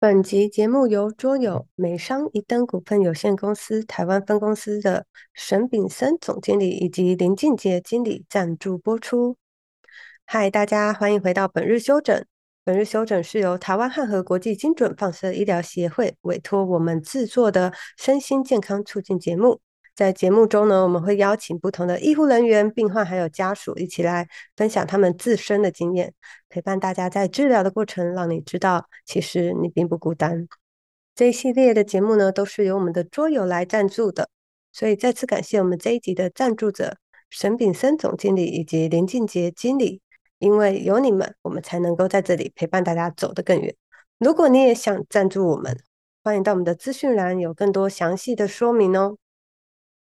本集节目由桌友美商一登股份有限公司台湾分公司的沈炳森总经理以及林俊杰经理赞助播出。嗨，大家欢迎回到本日休整。本日休整是由台湾汉和国际精准放射医疗协会委托我们制作的身心健康促进节目。在节目中呢，我们会邀请不同的医护人员、病患还有家属一起来分享他们自身的经验，陪伴大家在治疗的过程，让你知道其实你并不孤单。这一系列的节目呢，都是由我们的桌友来赞助的，所以再次感谢我们这一集的赞助者沈炳森总经理以及林俊杰经理，因为有你们，我们才能够在这里陪伴大家走得更远。如果你也想赞助我们，欢迎到我们的资讯栏有更多详细的说明哦。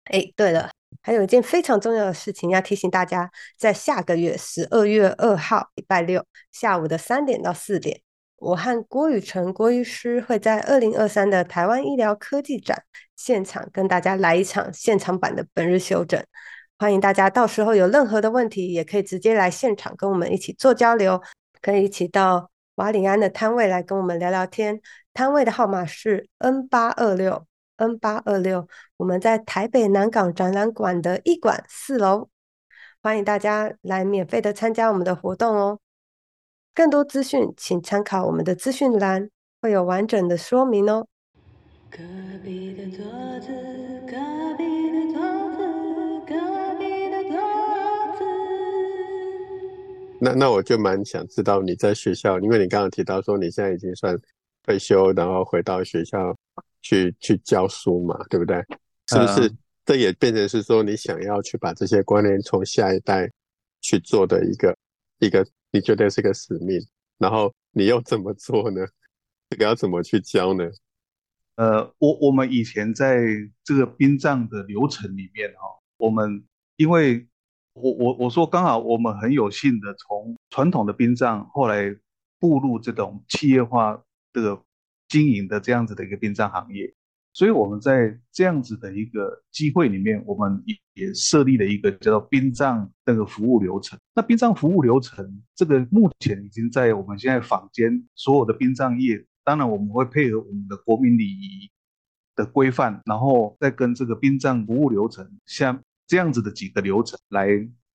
哎，对了，还有一件非常重要的事情要提醒大家，在下个月十二月二号礼拜六下午的三点到四点，我和郭宇辰郭医师会在二零二三的台湾医疗科技展现场跟大家来一场现场版的本日休整。欢迎大家到时候有任何的问题，也可以直接来现场跟我们一起做交流，可以一起到瓦里安的摊位来跟我们聊聊天。摊位的号码是 N 八二六。N 八二六，我们在台北南港展览馆的一馆四楼，欢迎大家来免费的参加我们的活动哦。更多资讯请参考我们的资讯栏，会有完整的说明哦。隔壁的桌子，隔壁的桌子，隔壁的桌子。那那我就蛮想知道你在学校，因为你刚刚提到说你现在已经算退休，然后回到学校。去去教书嘛，对不对？是不是？这也变成是说，你想要去把这些观念从下一代去做的一个一个，你觉得是个使命？然后你又怎么做呢？这个要怎么去教呢？呃，我我们以前在这个殡葬的流程里面哈，我们因为我我我说刚好我们很有幸的从传统的殡葬后来步入这种企业化的。经营的这样子的一个殡葬行业，所以我们在这样子的一个机会里面，我们也设立了一个叫做殡葬那个服务流程。那殡葬服务流程这个目前已经在我们现在坊间所有的殡葬业，当然我们会配合我们的国民礼仪的规范，然后再跟这个殡葬服务流程像这样子的几个流程来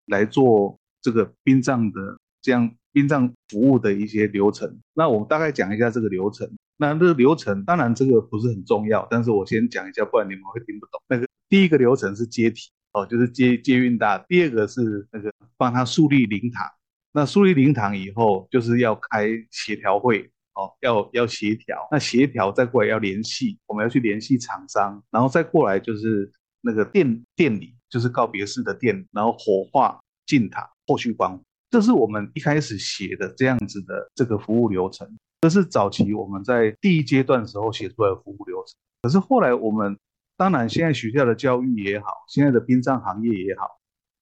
来做这个殡葬的这样殡葬服务的一些流程。那我们大概讲一下这个流程。那这个流程当然这个不是很重要，但是我先讲一下，不然你们会听不懂。那个第一个流程是接体哦，就是接接运大；第二个是那个帮他树立灵堂。那树立灵堂以后，就是要开协调会哦，要要协调。那协调再过来要联系，我们要去联系厂商，然后再过来就是那个店店里，就是告别式的店，然后火化进塔，后续关。这是我们一开始写的这样子的这个服务流程。这是早期我们在第一阶段时候写出来的服务流程，可是后来我们当然现在学校的教育也好，现在的殡葬行业也好，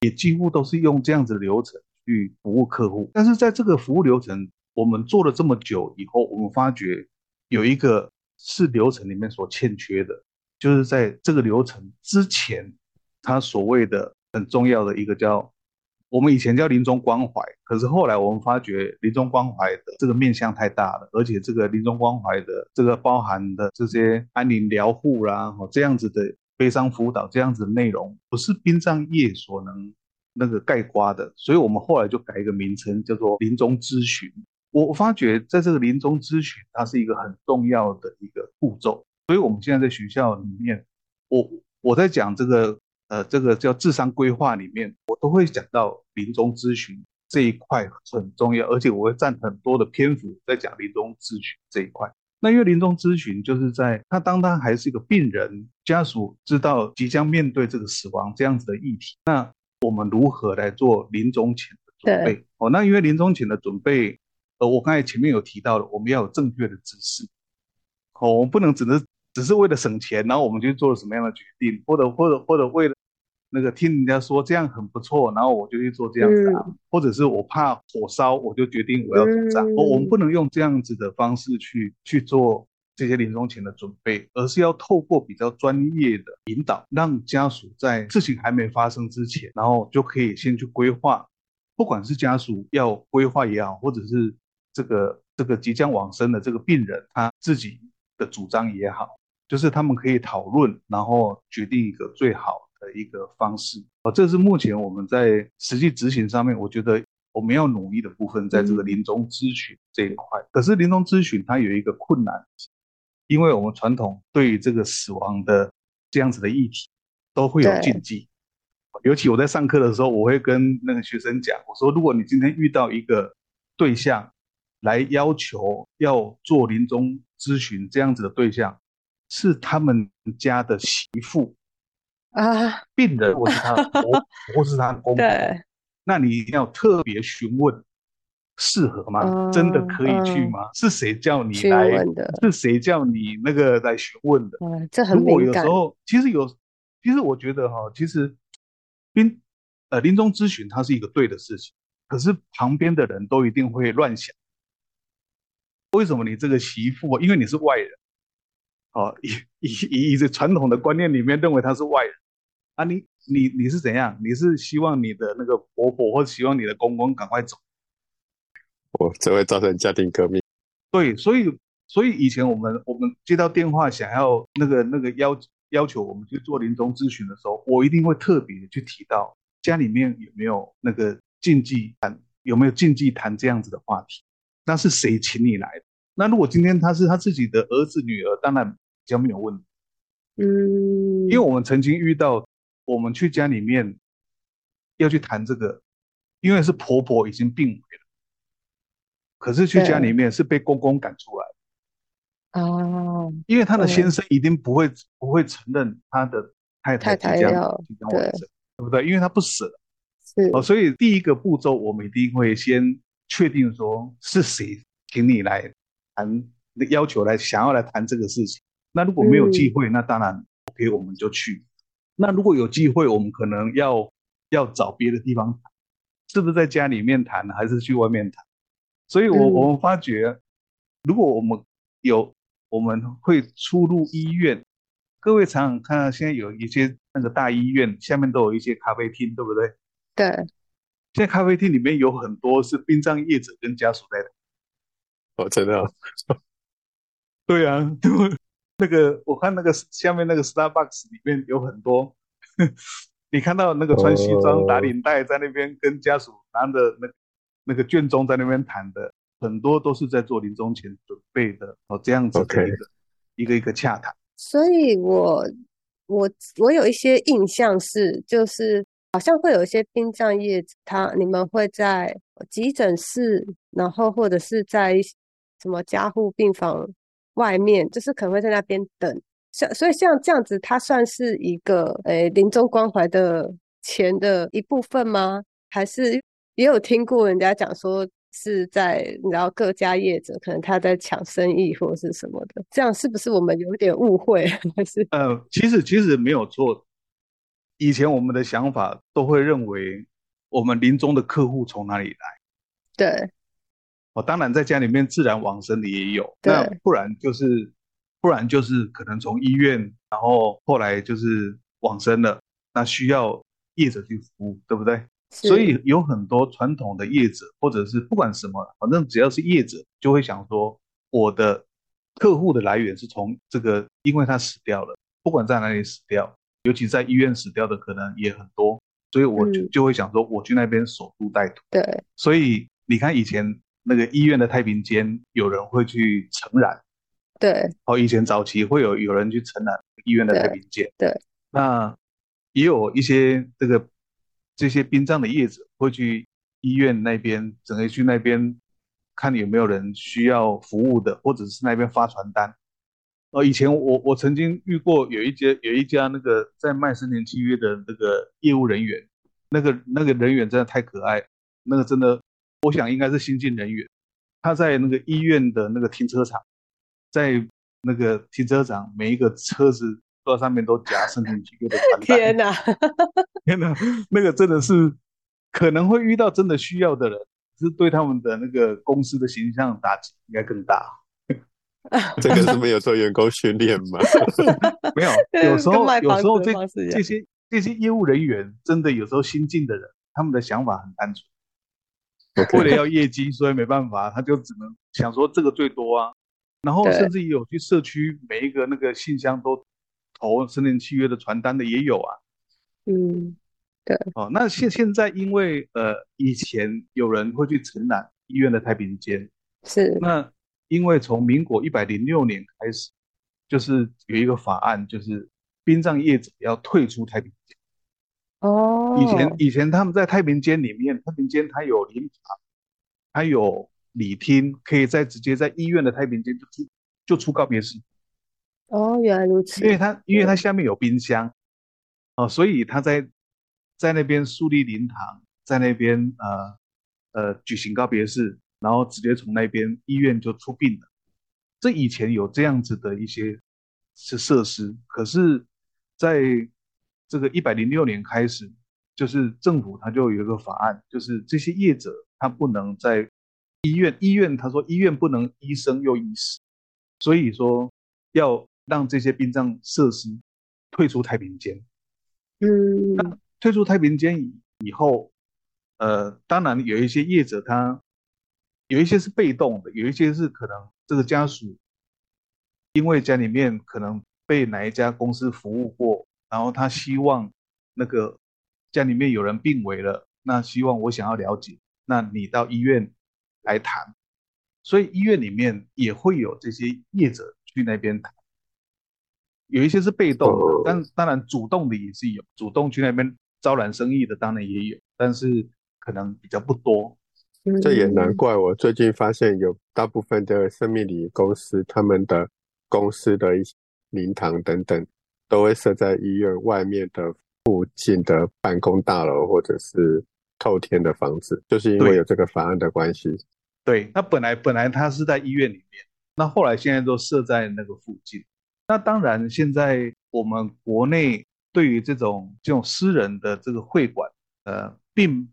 也几乎都是用这样子流程去服务客户。但是在这个服务流程我们做了这么久以后，我们发觉有一个是流程里面所欠缺的，就是在这个流程之前，它所谓的很重要的一个叫。我们以前叫临终关怀，可是后来我们发觉临终关怀的这个面向太大了，而且这个临终关怀的这个包含的这些安宁疗护啦，哦这样子的悲伤辅导这样子的内容，不是殡葬业所能那个盖刮的，所以我们后来就改一个名称，叫做临终咨询。我发觉在这个临终咨询，它是一个很重要的一个步骤，所以我们现在在学校里面，我我在讲这个。呃，这个叫智商规划里面，我都会讲到临终咨询这一块很重要，而且我会占很多的篇幅在讲临终咨询这一块。那因为临终咨询就是在他当他还是一个病人，家属知道即将面对这个死亡这样子的议题，那我们如何来做临终前的准备？哦，那因为临终前的准备，呃，我刚才前面有提到了，我们要有正确的知识。哦，我们不能只是只是为了省钱，然后我们就做了什么样的决定，或者或者或者为了。那个听人家说这样很不错，然后我就去做这样子啊，或者是我怕火烧，我就决定我要主张。我我们不能用这样子的方式去去做这些临终前的准备，而是要透过比较专业的引导，让家属在事情还没发生之前，然后就可以先去规划，不管是家属要规划也好，或者是这个。这个即将往生的这个病人他自己的主张也好，就是他们可以讨论，然后决定一个最好的一个方式。啊，这是目前我们在实际执行上面，我觉得我们要努力的部分，在这个临终咨询这一块。可是临终咨询它有一个困难，因为我们传统对于这个死亡的这样子的议题都会有禁忌。尤其我在上课的时候，我会跟那个学生讲，我说，如果你今天遇到一个对象来要求要做临终咨询这样子的对象，是他们家的媳妇啊，病人或是他的婆 或是他的公婆，那你一定要特别询问适合吗？真的可以去吗？是谁叫你来的？是谁叫你那个来询问的？这很如果有时候，其实有，其实我觉得哈，其实。临呃临终咨询，它是一个对的事情，可是旁边的人都一定会乱想。为什么你这个媳妇？因为你是外人，哦，以以以以这传统的观念里面认为他是外人啊，你你你是怎样？你是希望你的那个婆婆，或者希望你的公公赶快走？哦，这会造成家庭革命。对，所以所以以前我们我们接到电话想要那个那个要。要求我们去做临终咨询的时候，我一定会特别去提到家里面有没有那个禁忌谈，有没有禁忌谈这样子的话题？那是谁请你来的？那如果今天他是他自己的儿子女儿，当然比较没有问题。嗯，因为我们曾经遇到，我们去家里面要去谈这个，因为是婆婆已经病危了，可是去家里面是被公公赶出来。哦，因为他的先生一定不会不会承认他的太太即将即将往生，对不对？因为他不舍，是哦，所以第一个步骤我们一定会先确定说是谁请你来谈，要求来想要来谈这个事情。那如果没有机会，那当然 OK，我们就去。那如果有机会，我们可能要要找别的地方谈，是不是在家里面谈，还是去外面谈？所以我我们发觉，如果我们有我们会出入医院，各位常常看到现在有一些那个大医院下面都有一些咖啡厅，对不对？对。现在咖啡厅里面有很多是殡葬业者跟家属在的。哦，真的。对啊，对。那个我看那个下面那个 Starbucks 里面有很多，你看到那个穿西装打领带在那边跟家属拿着那那个卷宗在那边谈的。很多都是在做临终前准备的哦，这样子的一个一个一个洽谈。所以，我我我有一些印象是，就是好像会有一些殡葬业，他你们会在急诊室，然后或者是在什么加护病房外面，就是可能会在那边等。像所以像这样子，它算是一个诶临终关怀的钱的一部分吗？还是也有听过人家讲说？是在然后各家业者可能他在抢生意或者是什么的，这样是不是我们有点误会？还是呃，其实其实没有错。以前我们的想法都会认为，我们临终的客户从哪里来？对，哦，当然在家里面自然往生的也有，那不然就是不然就是可能从医院，然后后来就是往生了，那需要业者去服务，对不对？所以有很多传统的业者，或者是不管什么，反正只要是业者，就会想说，我的客户的来源是从这个，因为他死掉了，不管在哪里死掉，尤其在医院死掉的可能也很多，所以我就就会想说，我去那边守株待兔。对，所以你看以前那个医院的太平间，有人会去承染。对，哦，以前早期会有有人去承染医院的太平间。对，那也有一些这个。这些殡葬的业者会去医院那边，整个去那边看有没有人需要服务的，或者是那边发传单。哦，以前我我曾经遇过有一家有一家那个在卖生前契约的那个业务人员，那个那个人员真的太可爱，那个真的，我想应该是新进人员。他在那个医院的那个停车场，在那个停车场每一个车子。坐上面都夹生成契约的传单。天哪，天哪，那个真的是可能会遇到真的需要的人，是对他们的那个公司的形象打击应该更大。这个是没有做员工训练吗？没有，有时候有时候这这些这些业务人员真的有时候新进的人，他们的想法很单纯。为了 要业绩，所以没办法，他就只能想说这个最多啊。然后甚至也有去社区每一个那个信箱都投生年契约的传单的也有啊。嗯，对。哦，那现现在因为呃以前有人会去承揽医院的太平间，是。那因为从民国一百零六年开始，就是有一个法案，就是殡葬业者要退出太平间。哦。以前以前他们在太平间里面，太平间它有灵堂，它有。礼厅可以在直接在医院的太平间就出就出告别式哦，原来如此。因为它因为它下面有冰箱哦，所以他在在那边树立灵堂，在那边呃呃举行告别式，然后直接从那边医院就出殡了。这以前有这样子的一些是设施，可是在这个一百零六年开始，就是政府它就有一个法案，就是这些业者他不能在医院，医院他说医院不能医生又医死，所以说要让这些殡葬设施退出太平间。嗯，那退出太平间以以后，呃，当然有一些业者他有一些是被动的，有一些是可能这个家属因为家里面可能被哪一家公司服务过，然后他希望那个家里面有人病危了，那希望我想要了解，那你到医院。来谈，所以医院里面也会有这些业者去那边谈，有一些是被动的，但当然主动的也是有，主动去那边招揽生意的当然也有，但是可能比较不多。这也难怪，我最近发现有大部分的生命礼公司，他们的公司的一些灵堂等等，都会设在医院外面的附近的办公大楼或者是。透天的房子，就是因为有这个法案的关系。对，那本来本来它是在医院里面，那后来现在都设在那个附近。那当然，现在我们国内对于这种这种私人的这个会馆，呃，并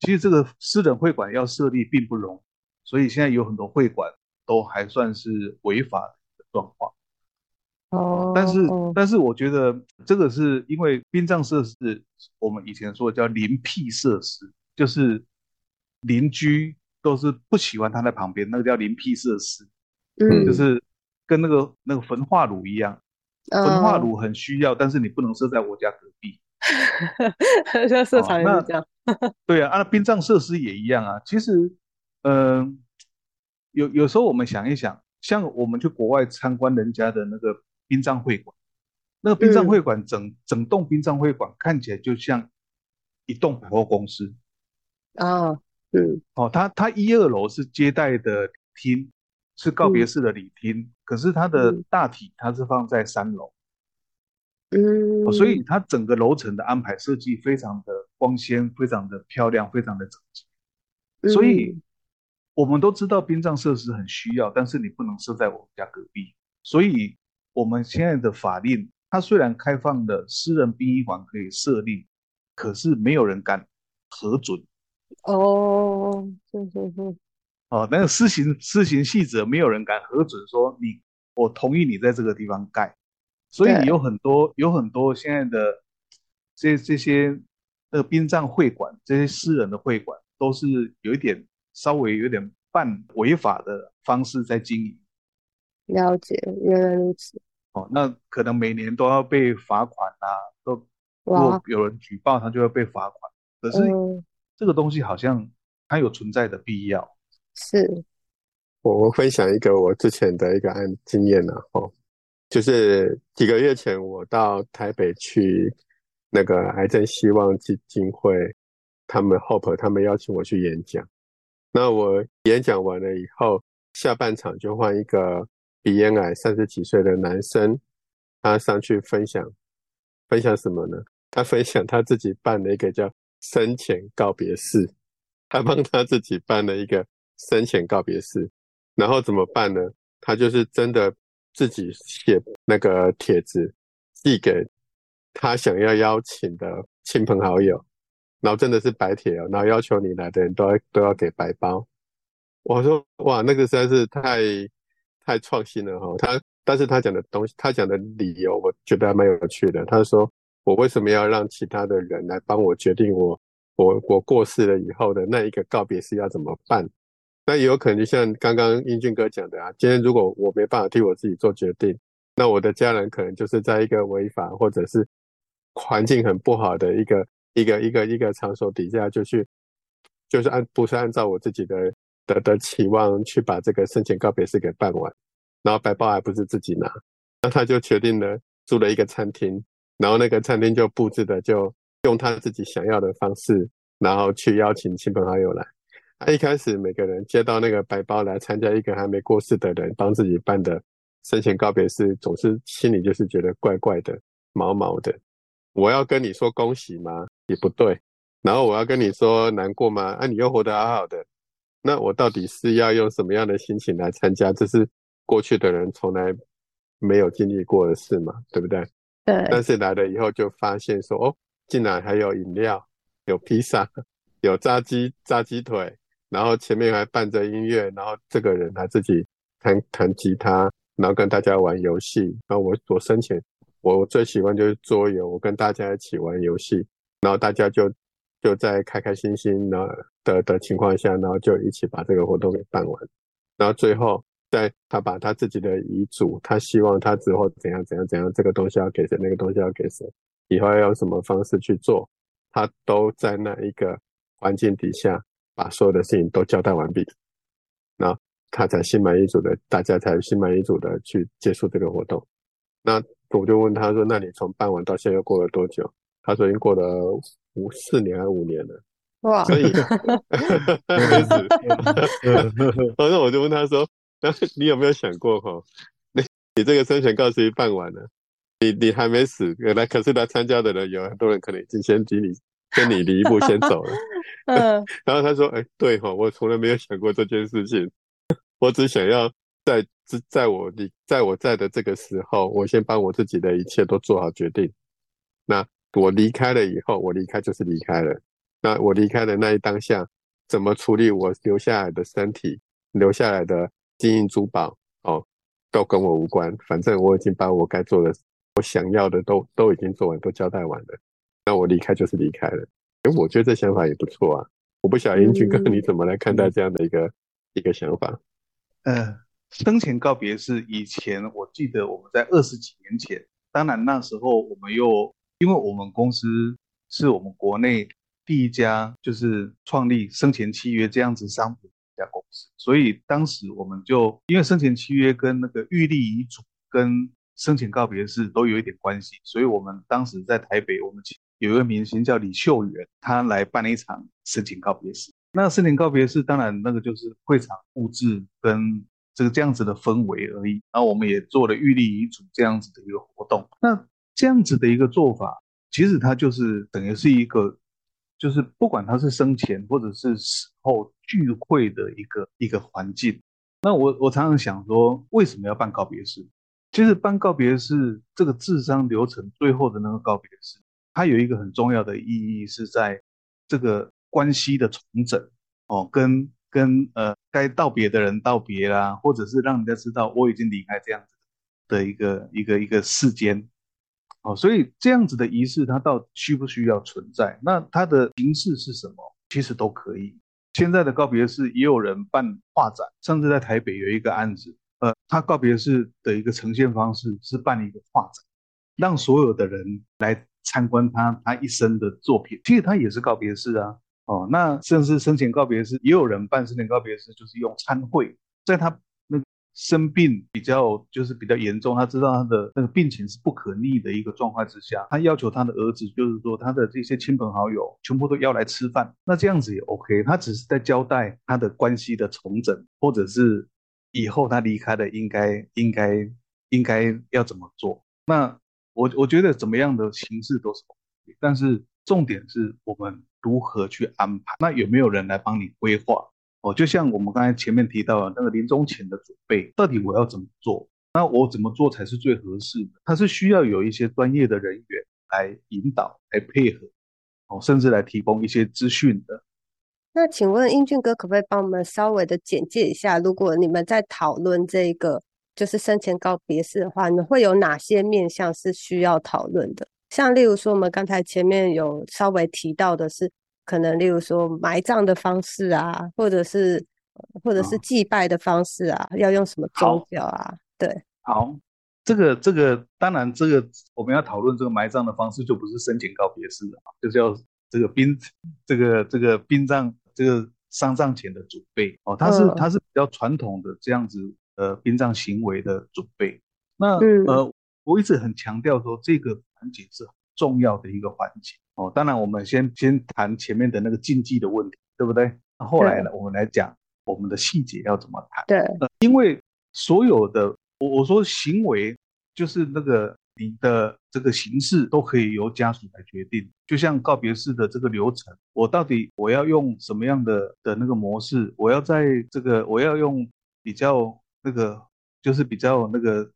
其实这个私人会馆要设立并不容易，所以现在有很多会馆都还算是违法的状况。哦，但是但是我觉得这个是因为殡葬设施，我们以前说叫邻僻设施，就是邻居都是不喜欢他在旁边，那个叫邻僻设施，嗯，就是跟那个那个焚化炉一样，焚化。炉很需要，但是你不能设在我家隔壁，像设厂也是这样，对啊，啊，殡葬设施也一样啊，其实，嗯，有有时候我们想一想，像我们去国外参观人家的那个。殡葬会馆，那个殡葬会馆整整栋殡葬会馆看起来就像一栋百货公司。啊，嗯，哦，它它一二楼是接待的厅，是告别式的礼厅，可是它的大体它是放在三楼，嗯，所以它整个楼层的安排设计非常的光鲜，非常的漂亮，非常的整齐，所以我们都知道殡葬设施很需要，但是你不能设在我们家隔壁，所以。我们现在的法令，它虽然开放的私人殡仪馆可以设立，可是没有人敢核准。哦，是是是。哦，那个施行施行细则，没有人敢核准说你，我同意你在这个地方盖。所以有很多有很多现在的这这些那个殡葬会馆，这些私人的会馆，都是有一点稍微有点半违法的方式在经营。了解，原来如此。哦，那可能每年都要被罚款啊，都如果有人举报，他就要被罚款。可是这个东西好像它有存在的必要。是，我我分享一个我之前的一个案经验呢，哦，就是几个月前我到台北去那个癌症希望基金会，他们 Hope 他们邀请我去演讲，那我演讲完了以后，下半场就换一个。鼻咽癌三十几岁的男生，他上去分享，分享什么呢？他分享他自己办了一个叫生前告别式，他帮他自己办了一个生前告别式，然后怎么办呢？他就是真的自己写那个帖子，寄给他想要邀请的亲朋好友，然后真的是白帖哦，然后要求你来的人都要都要给白包。我说哇，那个实在是太。太创新了哈，他但是他讲的东西，他讲的理由，我觉得还蛮有趣的。他说：“我为什么要让其他的人来帮我决定我我我过世了以后的那一个告别式要怎么办？那也有可能就像刚刚英俊哥讲的啊，今天如果我没办法替我自己做决定，那我的家人可能就是在一个违法或者是环境很不好的一个一个一个一个场所底下，就去就是按不是按照我自己的的的期望去把这个生前告别式给办完，然后白包还不是自己拿，那他就决定了租了一个餐厅，然后那个餐厅就布置的就用他自己想要的方式，然后去邀请亲朋好友来。他一开始每个人接到那个白包来参加一个还没过世的人帮自己办的生前告别式，总是心里就是觉得怪怪的、毛毛的。我要跟你说恭喜吗？也不对。然后我要跟你说难过吗？啊，你又活得好好的。那我到底是要用什么样的心情来参加？这是过去的人从来没有经历过的事嘛，对不对？对。但是来了以后就发现说，哦，竟然还有饮料、有披萨、有炸鸡、炸鸡腿。然后前面还伴着音乐，然后这个人他自己弹弹吉他，然后跟大家玩游戏。然后我我生前我我最喜欢就是桌游，我跟大家一起玩游戏，然后大家就就在开开心心的的的情况下，然后就一起把这个活动给办完。然后最后在他把他自己的遗嘱，他希望他之后怎样怎样怎样，这个东西要给谁，那个东西要给谁，以后要用什么方式去做，他都在那一个环境底下。把所有的事情都交代完毕，那他才心满意足的，大家才心满意足的去结束这个活动。那我就问他说：“那你从办完到现在又过了多久？”他说：“已经过了五四年还是五年了。”哇！所以，反正我就问他说：“那你有没有想过哈？你你这个生前告示办完了，你你还没死，原来可是来参加的人有很多人可能已经先比你先你离一步先走了。”嗯，然后他说：“哎，对哈，我从来没有想过这件事情，我只想要在在在我你在我在的这个时候，我先把我自己的一切都做好决定。那我离开了以后，我离开就是离开了。那我离开的那一当下，怎么处理我留下来的身体、留下来的金银珠宝，哦，都跟我无关。反正我已经把我该做的、我想要的都都已经做完，都交代完了。那我离开就是离开了。”哎，我觉得这想法也不错啊！我不晓得英俊哥你怎么来看待这样的一个一个想法？呃，生前告别是以前我记得我们在二十几年前，当然那时候我们又因为我们公司是我们国内第一家就是创立生前契约这样子商品的一家公司，所以当时我们就因为生前契约跟那个预立遗嘱跟生前告别式都有一点关系，所以我们当时在台北我们请。有一个明星叫李秀媛，她来办了一场生前告别式。那生前告别式，当然那个就是会场布置跟这个这样子的氛围而已。然后我们也做了预立遗嘱这样子的一个活动。那这样子的一个做法，其实它就是等于是一个，就是不管他是生前或者是死后聚会的一个一个环境。那我我常常想说，为什么要办告别式？其实办告别式这个智商流程最后的那个告别式。它有一个很重要的意义，是在这个关系的重整哦，跟跟呃该道别的人道别啦，或者是让人家知道我已经离开这样子的一个一个一个世间哦，所以这样子的仪式，它到底需不需要存在？那它的形式是什么？其实都可以。现在的告别式也有人办画展，甚至在台北有一个案子，呃，他告别式的一个呈现方式是办一个画展，让所有的人来。参观他他一生的作品，其实他也是告别式啊。哦，那甚至生前告别式，也有人办生前告别式，就是用参会，在他生病比较就是比较严重，他知道他的那个病情是不可逆的一个状况之下，他要求他的儿子，就是说他的这些亲朋好友全部都要来吃饭，那这样子也 OK。他只是在交代他的关系的重整，或者是以后他离开了应该应该应该要怎么做。那。我我觉得怎么样的形式都是 OK，但是重点是我们如何去安排。那有没有人来帮你规划？哦，就像我们刚才前面提到的那个临终前的准备，到底我要怎么做？那我怎么做才是最合适的？它是需要有一些专业的人员来引导、来配合，哦，甚至来提供一些资讯的。那请问英俊哥，可不可以帮我们稍微的简介一下？如果你们在讨论这个？就是生前告别式的话，你会有哪些面向是需要讨论的？像例如说，我们刚才前面有稍微提到的是可能例如说埋葬的方式啊，或者是或者是哦祭拜的方式啊，要用什么宗好。教啊？对，好，这个这个当然，这个我们要讨论这个埋葬的方式，就不是申请告别式了，就是要这个殡这个这个殡葬这个丧葬前的准备。哦，它是嗯。它是比较传统的这样子呃殡葬行为的准备。那嗯。呃，我一直很强调说这个环节是很重要的一个环节哦。当然，我们先先谈前面的那个禁忌的问题，对不对？那后来呢，我们来讲我们的细节要怎么谈。对，因为所有的我我说行为就是那个你的这个形式都可以由家属来决定，就像告别式的这个流程，我到底我要用什么样的的那个模式，我要在这个我要用比较那个就是比较那个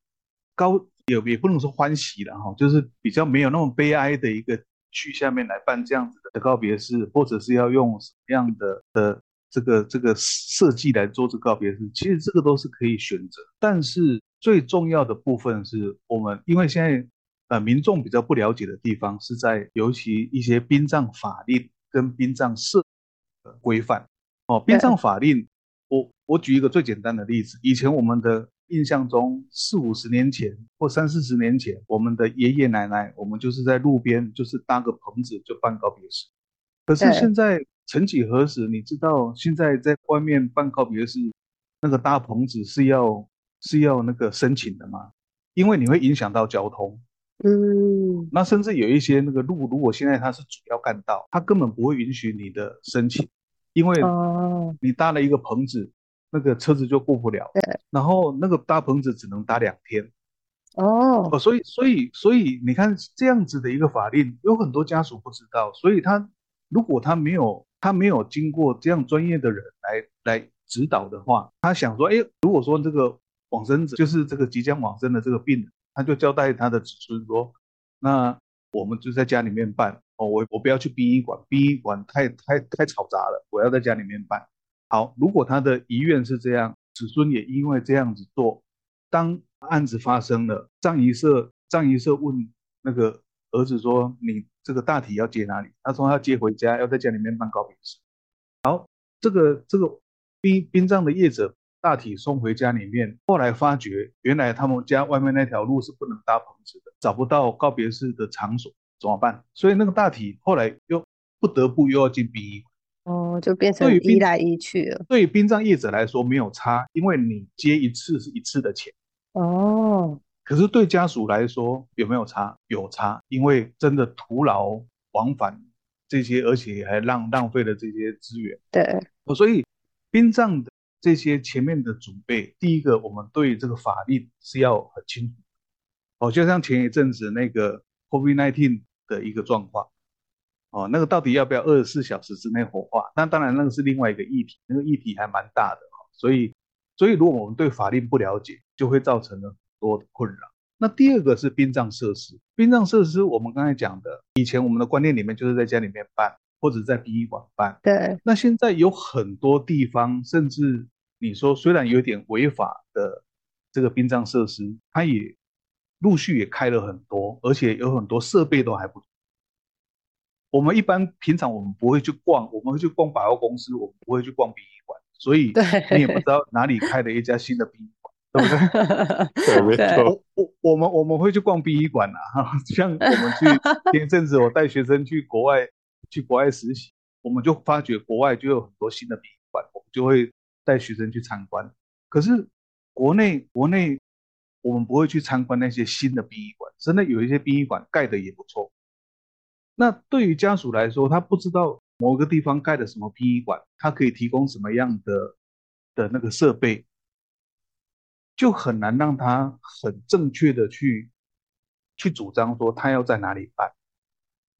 高也也不能说欢喜了哈，就是比较没有那么悲哀的一个去下面来办这样子的告别式，或者是要用什么样的的这个这个设计来做这个告别式，其实这个都是可以选择。但是最重要的部分是我们，因为现在呃民众比较不了解的地方是在尤其一些殡葬法令跟殡葬设呃规范哦，殡葬法令，我我举一个最简单的例子，以前我们的印象中四五十年前或三四十年前，我们的爷爷奶奶，我们就是在路边就是搭个棚子就办告别式。可是现在曾几何时，你知道现在在外面办告别式，那个搭棚子是要是要那个申请的吗？因为你会影响到交通。嗯，那甚至有一些那个路，如果现在它是主要干道，它根本不会允许你的申请，因为哦，你搭了一个棚子，那个车子就过不了。对，然后那个搭棚子只能搭两天。哦，哦，所以所以所以你看这样子的一个法令，有很多家属不知道，所以他如果他没有他没有经过这样专业的人来来指导的话，他想说，哎，如果说这个往生者就是这个即将往生的这个病人，他就交代他的子孙说，那我们就在家里面办哦，我我不要去殡仪馆，殡仪馆太太太嘈杂了，我要在家里面办。好，如果他的遗愿是这样，子孙也因为这样子做，当案子发生了，葬仪社葬仪社问那个儿子说：“你这个大体要接哪里？”他说：“要接回家，要在家里面办告别式。”好，这个这个殡殡葬的业者大体送回家里面，后来发觉原来他们家外面那条路是不能搭棚子的，找不到告别式的场所，怎么办？所以那个大体后来又不得不又要进殡仪馆。哦，就变成对于殡移来移去了。对于殡葬业者来说没有差，因为你接一次是一次的钱。哦，可是对家属来说有没有差？有差，因为真的徒劳往返这些，而且还浪浪费了这些资源。对，哦所以殡葬的这些前面的准备，第一个我们对这个法律是要很清楚。哦，就像前一阵子那个 COVID-19 的一个状况，哦，那个到底要不要二十四小时之内火化？那当然那个是另外一个议题，那个议题还蛮大的哈、所以，所以如果我们对法令不了解，就会造成了很多的困扰。那第二个是殡葬设施，殡葬设施我们刚才讲的，以前我们的观念里面就是在家里面办，或者在殡仪馆办。对，那现在有很多地方，甚至你说虽然有点违法的这个殡葬设施，它也陆续也开了很多，而且有很多设备都还不错。我们一般平常我们不会去逛，我们会去逛百货公司，我们不会去逛殡仪馆，所以你也不知道哪里开了一家新的殡仪馆，对不对？对，没对错，我我我们我们会去逛殡仪馆啊，哈，像我们去 前一阵子我带学生去国外去国外实习，我们就发觉国外就有很多新的殡仪馆，我们就会带学生去参观。可是国内国内我们不会去参观那些新的殡仪馆，真的有一些殡仪馆盖的也不错。那对于家属来说，他不知道某个地方盖的什么殡仪馆，他可以提供什么样的的那个设备，就很难让他很正确的去去主张说他要在哪里办。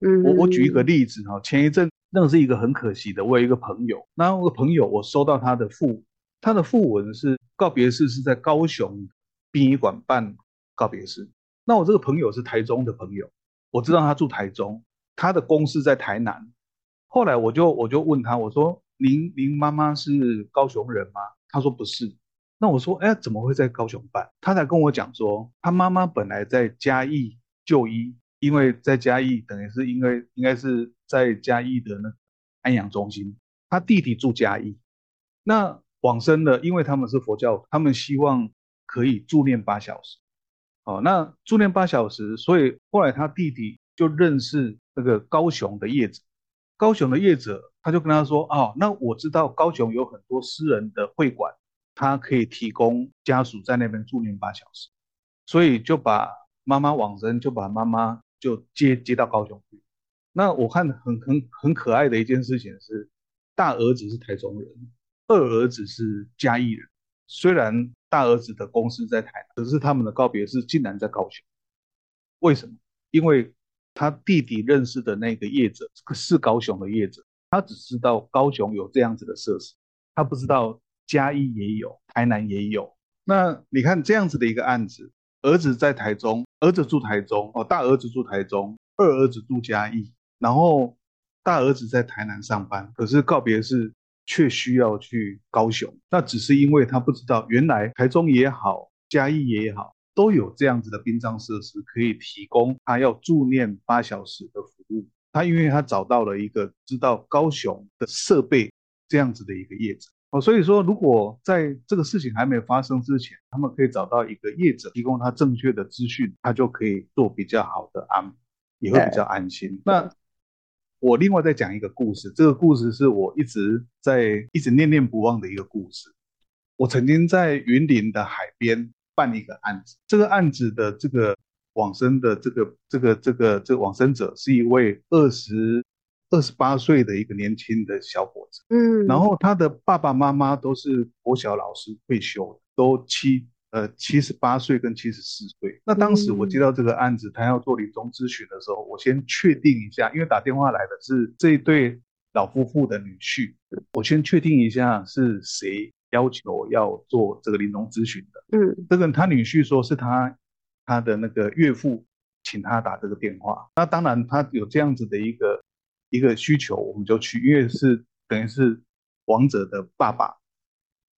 嗯，我我举一个例子哈，前一阵那个是一个很可惜的，我有一个朋友，那我朋友我收到他的附他的附文是告别式是在高雄殡仪馆办告别式，那我这个朋友是台中的朋友，我知道他住台中，他的公司在台南，后来我就我就问他，我说您您妈妈是高雄人吗？他说不是。那我说，哎，怎么会在高雄办？他才跟我讲说，他妈妈本来在嘉义就医，因为在嘉义等于是因为应该是在嘉义的那安养中心，他弟弟住嘉义。那往生了，因为他们是佛教，他们希望可以助念八小时。哦，那助念八小时，所以后来他弟弟就认识那个高雄的业者，高雄的业者他就跟他说：“哦，那我知道高雄有很多私人的会馆，他可以提供家属在那边助念八小时。”所以就把妈妈往生，就把妈妈就接接到高雄去。那我看很很很可爱的一件事情是，大儿子是台中人，二儿子是嘉义人。虽然大儿子的公司在台南，可是他们的告别式竟然在高雄。为什么？因为他弟弟认识的那个业者是高雄的业者，他只知道高雄有这样子的设施，他不知道嘉义也有，台南也有。那你看这样子的一个案子。儿子在台中，儿子住台中哦，大儿子住台中，二儿子住嘉义，然后大儿子在台南上班，可是告别式却需要去高雄，那只是因为他不知道，原来台中也好，嘉义也好，都有这样子的殡葬设施可以提供他要助念八小时的服务。他因为他找到了一个知道高雄的设备这样子的一个业者。哦，所以说，如果在这个事情还没发生之前，他们可以找到一个业者，提供他正确的资讯，他就可以做比较好的安，也会比较安心。那我另外再讲一个故事，这个故事是我一直在一直念念不忘的一个故事。我曾经在云林的海边办一个案子，这个案子的这个往生的这个这个这个这个往生者是一位二十。二十八岁的一个年轻的小伙子，嗯，然后他的爸爸妈妈都是国小老师退休，都七呃七十八岁跟七十四岁。那当时我接到这个案子，他要做临终咨询的时候，我先确定一下，因为打电话来的是这一对老夫妇的女婿，我先确定一下是谁要求要做这个临终咨询的。嗯，这个他女婿说是他他的那个岳父请他打这个电话。那当然他有这样子的一个。一个需求，我们就去，因为是等于是王者的爸爸，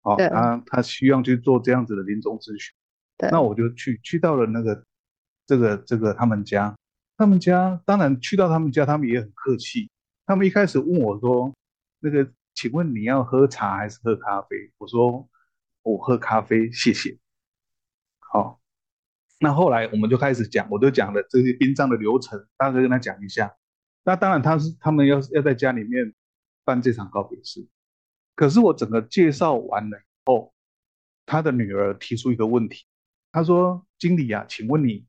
哦，他他希望去做这样子的临终咨询，那我就去去到了那个这个这个他们家，他们家当然去到他们家，他们也很客气，他们一开始问我说，那个请问你要喝茶还是喝咖啡？我说我喝咖啡，谢谢。好，那后来我们就开始讲，我就讲了这些殡葬的流程，大概跟他讲一下。那当然，他是他们要要在家里面办这场告别式，可是我整个介绍完了以后，他的女儿提出一个问题，他说：“经理啊，请问你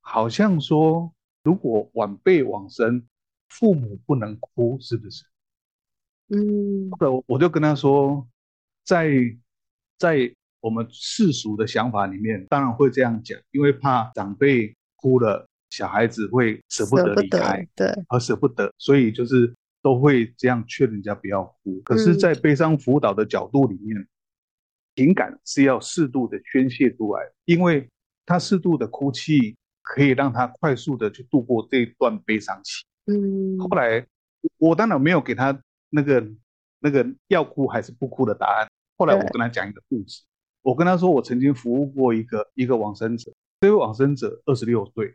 好像说，如果晚辈往生，父母不能哭，是不是？”嗯，我我就跟他说，在在我们世俗的想法里面，当然会这样讲，因为怕长辈哭了。小孩子会舍不得离开，对，而舍不得，所以就是都会这样劝人家不要哭。可是，在悲伤辅导的角度里面，情感是要适度的宣泄出来，因为他适度的哭泣可以让他快速的去度过这一段悲伤期。嗯，后来我当然没有给他那个那个要哭还是不哭的答案。后来我跟他讲一个故事，我跟他说我曾经服务过一个一个往生者，这位往生者二十六岁。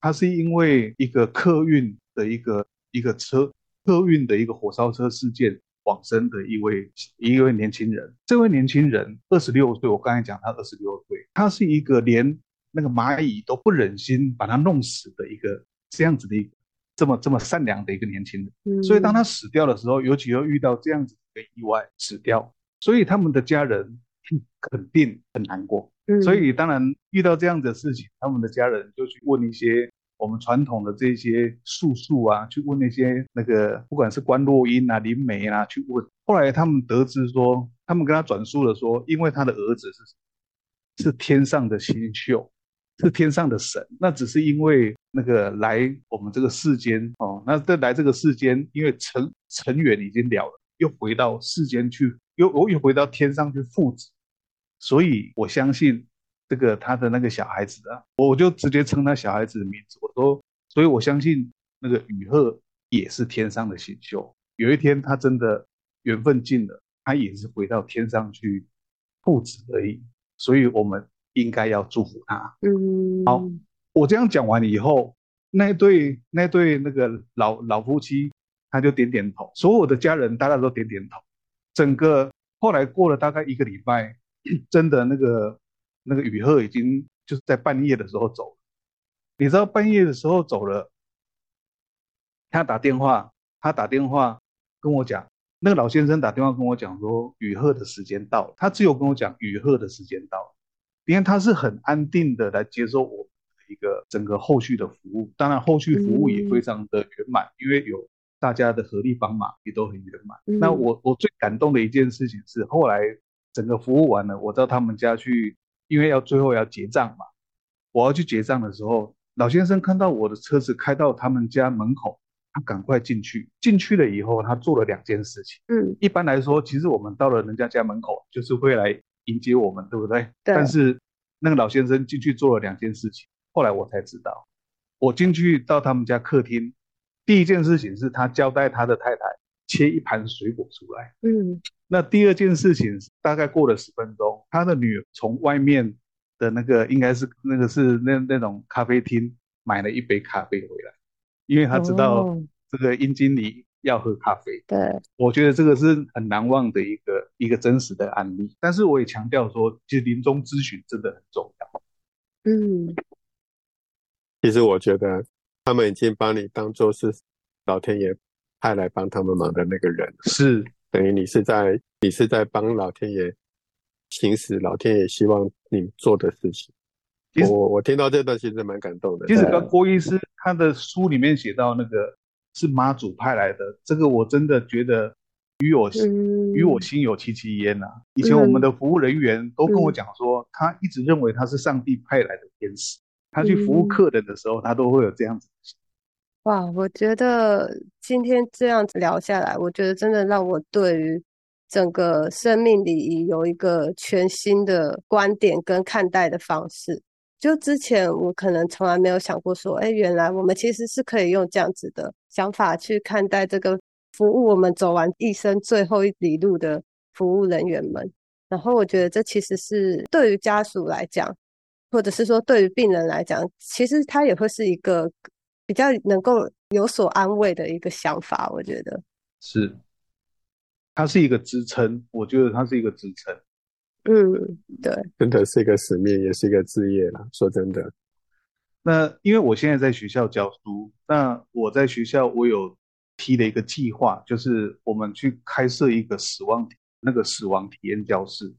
他是因为一个客运的一个一个车客运的一个火烧车事件往生的一位一位年轻人。这位年轻人二十六岁，我刚才讲他二十六岁，他是一个连那个蚂蚁都不忍心把他弄死的一个这样子的一个这么这么善良的一个年轻人。所以当他死掉的时候，尤其又遇到这样子的意外死掉，所以他们的家人肯定很难过。所以当然遇到这样的事情，他们的家人就去问一些我们传统的这些术数啊，去问那些那个不管是关洛音啊、灵媒啊，去问。后来他们得知说，他们跟他转述了说，因为他的儿子是是天上的星宿，是天上的神，那只是因为那个来我们这个世间哦，那这来这个世间，因为成成缘已经了了，又回到世间去，又又回到天上去复子。所以我相信这个他的那个小孩子啊，我就直接称他小孩子的名字。我说，所以我相信那个雨鹤也是天上的星宿。有一天他真的缘分尽了，他也是回到天上去父子而已。所以我们应该要祝福他。嗯，好，我这样讲完以后，那对那对那个老老夫妻他就点点头，所有的家人大家都点点头。整个后来过了大概一个礼拜，真的那个那个雨鹤已经就是在半夜的时候走了。你知道半夜的时候走了，他打电话，他打电话跟我讲，那个老先生打电话跟我讲说雨鹤的时间到了。他只有跟我讲雨鹤的时间到了，因为他是很安定的来接受我一个整个后续的服务。当然后续服务也非常的圆满，因为有。大家的合力帮忙也都很圆满。那我我最感动的一件事情是，后来整个服务完了，我到他们家去，因为要最后要结账嘛。我要去结账的时候，老先生看到我的车子开到他们家门口，他赶快进去。进去了以后，他做了两件事情。嗯，一般来说，其实我们到了人家家门口，就是会来迎接我们，对不对？对。但是那个老先生进去做了两件事情，后来我才知道，我进去到他们家客厅。第一件事情是他交代他的太太切一盘水果出来。嗯，那第二件事情大概过了十分钟，他的女儿从外面的那个应该是那个是那那种咖啡厅买了一杯咖啡回来，因为他知道这个殷经理要喝咖啡。对，我觉得这个是很难忘的一个一个真实的案例。但是我也强调说，其实临终咨询真的很重要。嗯，其实我觉得。他们已经把你当做是老天爷派来帮他们忙的那个人，是等于你是在你是在帮老天爷行使老天爷希望你做的事情。我我听到这段其实蛮感动的。其实跟郭医师他的书里面写到那个是妈祖派来的，这个我真的觉得与我与我心有戚戚焉呐。以前我们的服务人员都跟我讲说，他一直认为他是上帝派来的天使。他去服务客人的时候，他都会有这样子。哇，我觉得今天这样子聊下来，我觉得真的让我对于整个生命礼仪有一个全新的观点跟看待的方式。就之前我可能从来没有想过说，哎，原来我们其实是可以用这样子的想法去看待这个服务我们走完一生最后一里路的服务人员们。然后我觉得这其实是对于家属来讲。或者是说，对于病人来讲，其实他也会是一个比较能够有所安慰的一个想法。我觉得是，它是一个支撑。我觉得它是一个支撑。嗯，对，真的是一个使命，也是一个职业啦。说真的，那因为我现在在学校教书，那我在学校我有提了一个计划，就是我们去开设一个死亡那个死亡体验教室。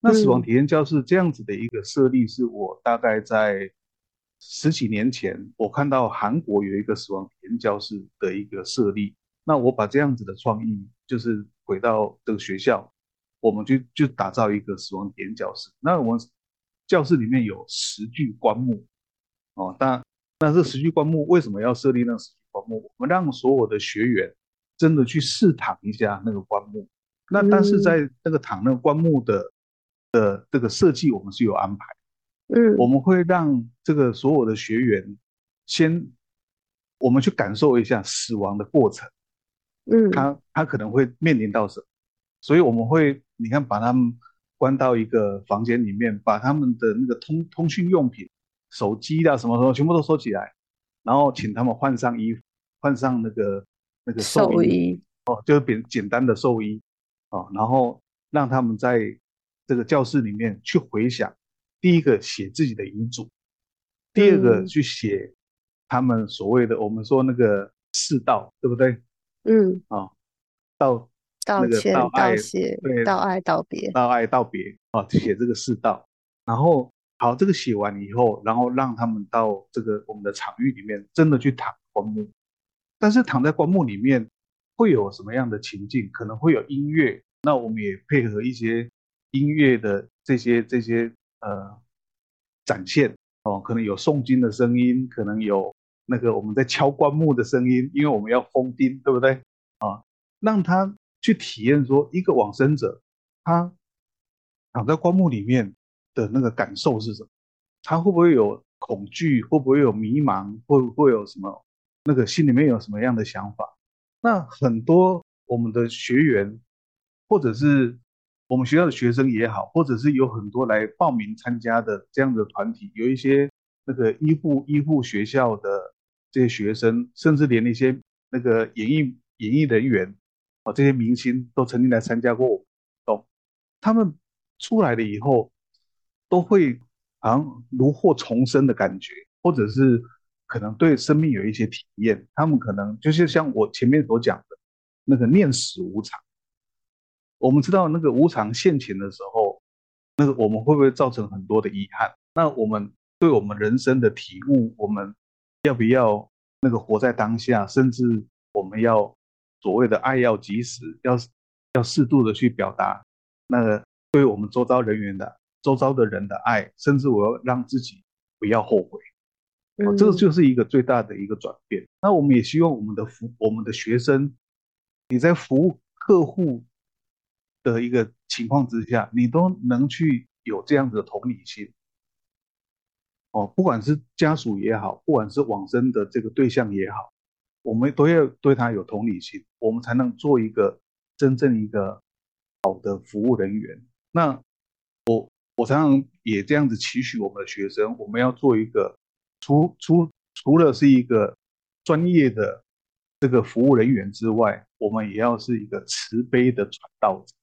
那死亡体验教室这样子的一个设立，是我大概在十几年前，我看到韩国有一个死亡体验教室的一个设立。那我把这样子的创意，就是回到这个学校，我们就就打造一个死亡体验教室。那我们教室里面有十具棺木，哦，但那这十具棺木为什么要设立那十具棺木？我们让所有的学员真的去试躺一下那个棺木。那但是在那个躺那个棺木的。的这个设计我们是有安排，嗯，我们会让这个所有的学员先，我们去感受一下死亡的过程，嗯，他他可能会面临到什么，所以我们会你看把他们关到一个房间里面，把他们的那个通通讯用品、手机啊什么什么全部都收起来，然后请他们换上衣服，换上那个那个寿衣哦，就是简简单的寿衣哦，然后让他们在。这个教室里面去回想，第一个写自己的遗嘱，第二个去写他们所谓的我们说那个世道，对不对？嗯，啊，道道歉、道谢、道爱、道别、道爱、道别啊，写这个四道。然后好，这个写完以后，然后让他们到这个我们的场域里面，真的去躺棺木。但是躺在棺木里面会有什么样的情境？可能会有音乐，那我们也配合一些。音乐的这些这些呃展现哦，可能有诵经的声音，可能有那个我们在敲棺木的声音，因为我们要封钉，对不对啊？让他去体验说，一个往生者他躺在棺木里面的那个感受是什么？他会不会有恐惧？会不会有迷茫？会不会有什么那个心里面有什么样的想法？那很多我们的学员或者是。我们学校的学生也好，或者是有很多来报名参加的这样的团体，有一些那个医护医护学校的这些学生，甚至连一些那个演艺演艺人员啊，这些明星都曾经来参加过活动，他们出来了以后，都会好像如获重生的感觉，或者是可能对生命有一些体验。他们可能就是像我前面所讲的那个念死无常。我们知道那个无常现前的时候，那个我们会不会造成很多的遗憾？那我们对我们人生的体悟，我们要不要那个活在当下？甚至我们要所谓的爱要及时，要要适度的去表达。那个对我们周遭人员的周遭的人的爱，甚至我要让自己不要后悔。哦，这个就是一个最大的一个转变。那我们也希望我们的服我们的学生，你在服务客户。的一个情况之下，你都能去有这样子的同理心，哦，不管是家属也好，不管是往生的这个对象也好，我们都要对他有同理心，我们才能做一个真正一个好的服务人员。那我我常常也这样子期许我们的学生，我们要做一个除除除了是一个专业的这个服务人员之外，我们也要是一个慈悲的传道者。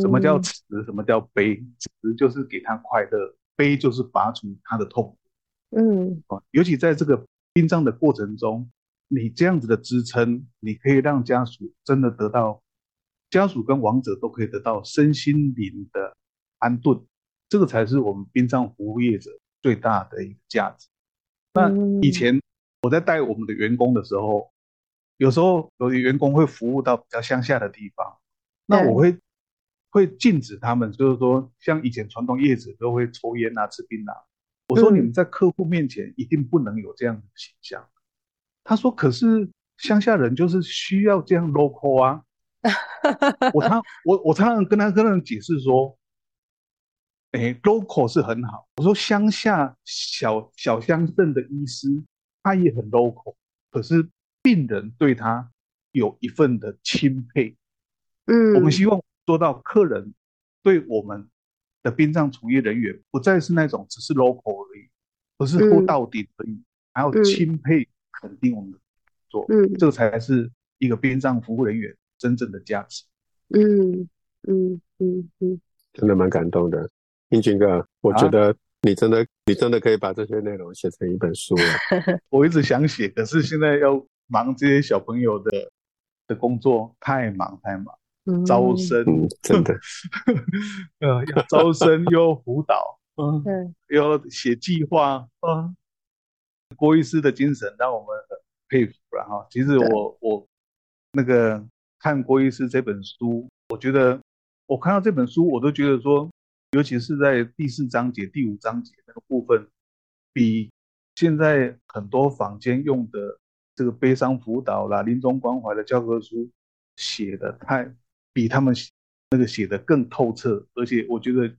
什么叫慈？什么叫悲？慈就是给他快乐，悲就是拔除他的痛苦。嗯，啊，尤其在这个殡葬的过程中，你这样子的支撑，你可以让家属真的得到，家属跟亡者都可以得到身心灵的安顿，这个才是我们殡葬服务业者最大的一个价值。那以前我在带我们的员工的时候，有时候有的员工会服务到比较乡下的地方，那我会。会禁止他们，就是说，像以前传统业者都会抽烟啊、吃槟榔。我说你们在客户面前一定不能有这样的形象。他说：“可是乡下人就是需要这样 local 啊。”我常我我常常跟他跟他们解释说：“哎，local 是很好。”我说乡下小小乡镇的医师他也很 local，可是病人对他有一份的钦佩。嗯，我们希望。做到客人对我们的殡葬从业人员不再是那种只是 local 而已，而是厚到底而已，还有钦佩肯定我们的做，嗯，这个才是一个殡葬服务人员真正的价值。嗯嗯嗯嗯，真的蛮感动的，英俊哥，我觉得你真的你真的可以把这些内容写成一本书了。我一直想写，可是现在要忙这些小朋友的的工作，太忙太忙。招生，真的，呃，要招生又辅导，嗯，又要写计划，嗯，郭医师的精神让我们很佩服了哈。其实我我那个看郭医师这本书，我觉得我看到这本书，我都觉得说，尤其是在第四章节、第五章节那个部分，比现在很多坊间用的这个悲伤辅导啦、临终关怀的教科书写的太。比他们那个写的更透彻，而且我觉得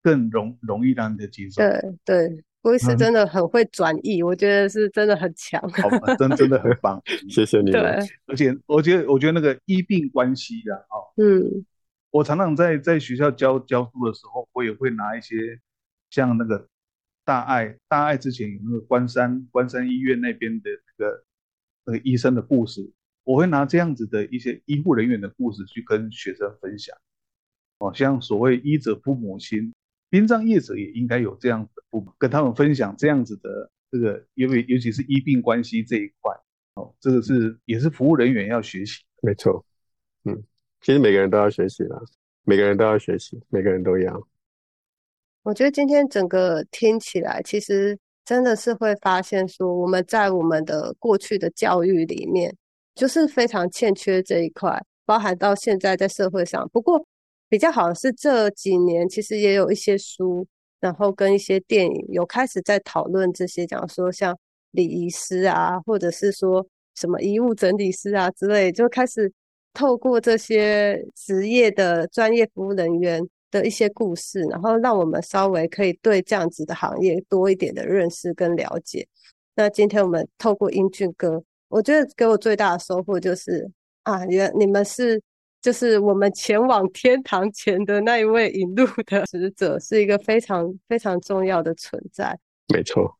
更容容易让人接受。对对，郭医师真的很会转译，我觉得是真的很强。好，真真的很棒，谢谢你。对，而且我觉得，我觉得那个医病关系啊，哦，嗯，我常常在在学校教教书的时候，我也会拿一些像那个大爱大爱之前有那个关山关山医院那边的那个那个医生的故事。我会拿这样子的一些医护人员的故事去跟学生分享，哦，像所谓医者父母心，殡葬业者也应该有这样的部门，跟他们分享这样子的这个，因为尤其是医病关系这一块，哦，这个是也是服务人员要学习。没错，嗯，其实每个人都要学习啦，每个人都要学习，每个人都要。我觉得今天整个听起来，其实真的是会发现说，我们在我们的过去的教育里面。就是非常欠缺这一块，包含到现在在社会上。不过比较好的是这几年，其实也有一些书，然后跟一些电影有开始在讨论这些，讲说像礼仪师啊，或者是说什么遗物整理师啊之类，就开始透过这些职业的专业服务人员的一些故事，然后让我们稍微可以对这样子的行业多一点的认识跟了解。那今天我们透过英俊哥。我觉得给我最大的收获就是啊，原你们是就是我们前往天堂前的那一位引路的使者，是一个非常非常重要的存在。没错。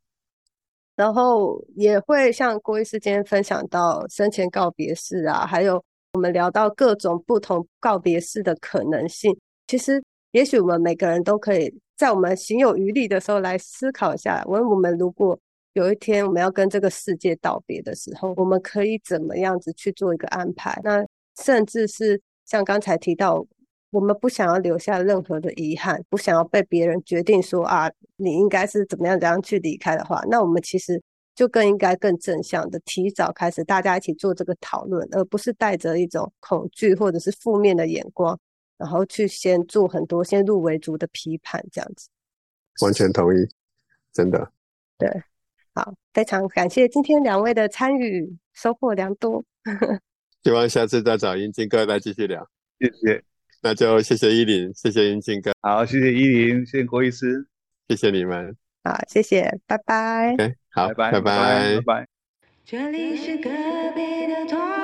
然后也会像郭医师今天分享到生前告别式啊，还有我们聊到各种不同告别式的可能性。其实，也许我们每个人都可以在我们行有余力的时候来思考一下：，问我们如果有一天我们要跟这个世界道别的时候，我们可以怎么样子去做一个安排？那甚至是像刚才提到，我们不想要留下任何的遗憾，不想要被别人决定说啊，你应该是怎么样怎样去离开的话，那我们其实就更应该更正向的提早开始，大家一起做这个讨论，而不是带着一种恐惧或者是负面的眼光，然后去先做很多先入为主的批判，这样子。完全同意，真的。对，好，非常感谢今天两位的参与，收获良多。希望下次再找英金哥来继续聊，谢谢。那就谢谢依林，谢谢英金哥，好，谢谢依林，谢谢郭医师，谢谢你们，好，谢谢，拜拜。OK，好，拜拜，拜拜拜。这里是隔壁的。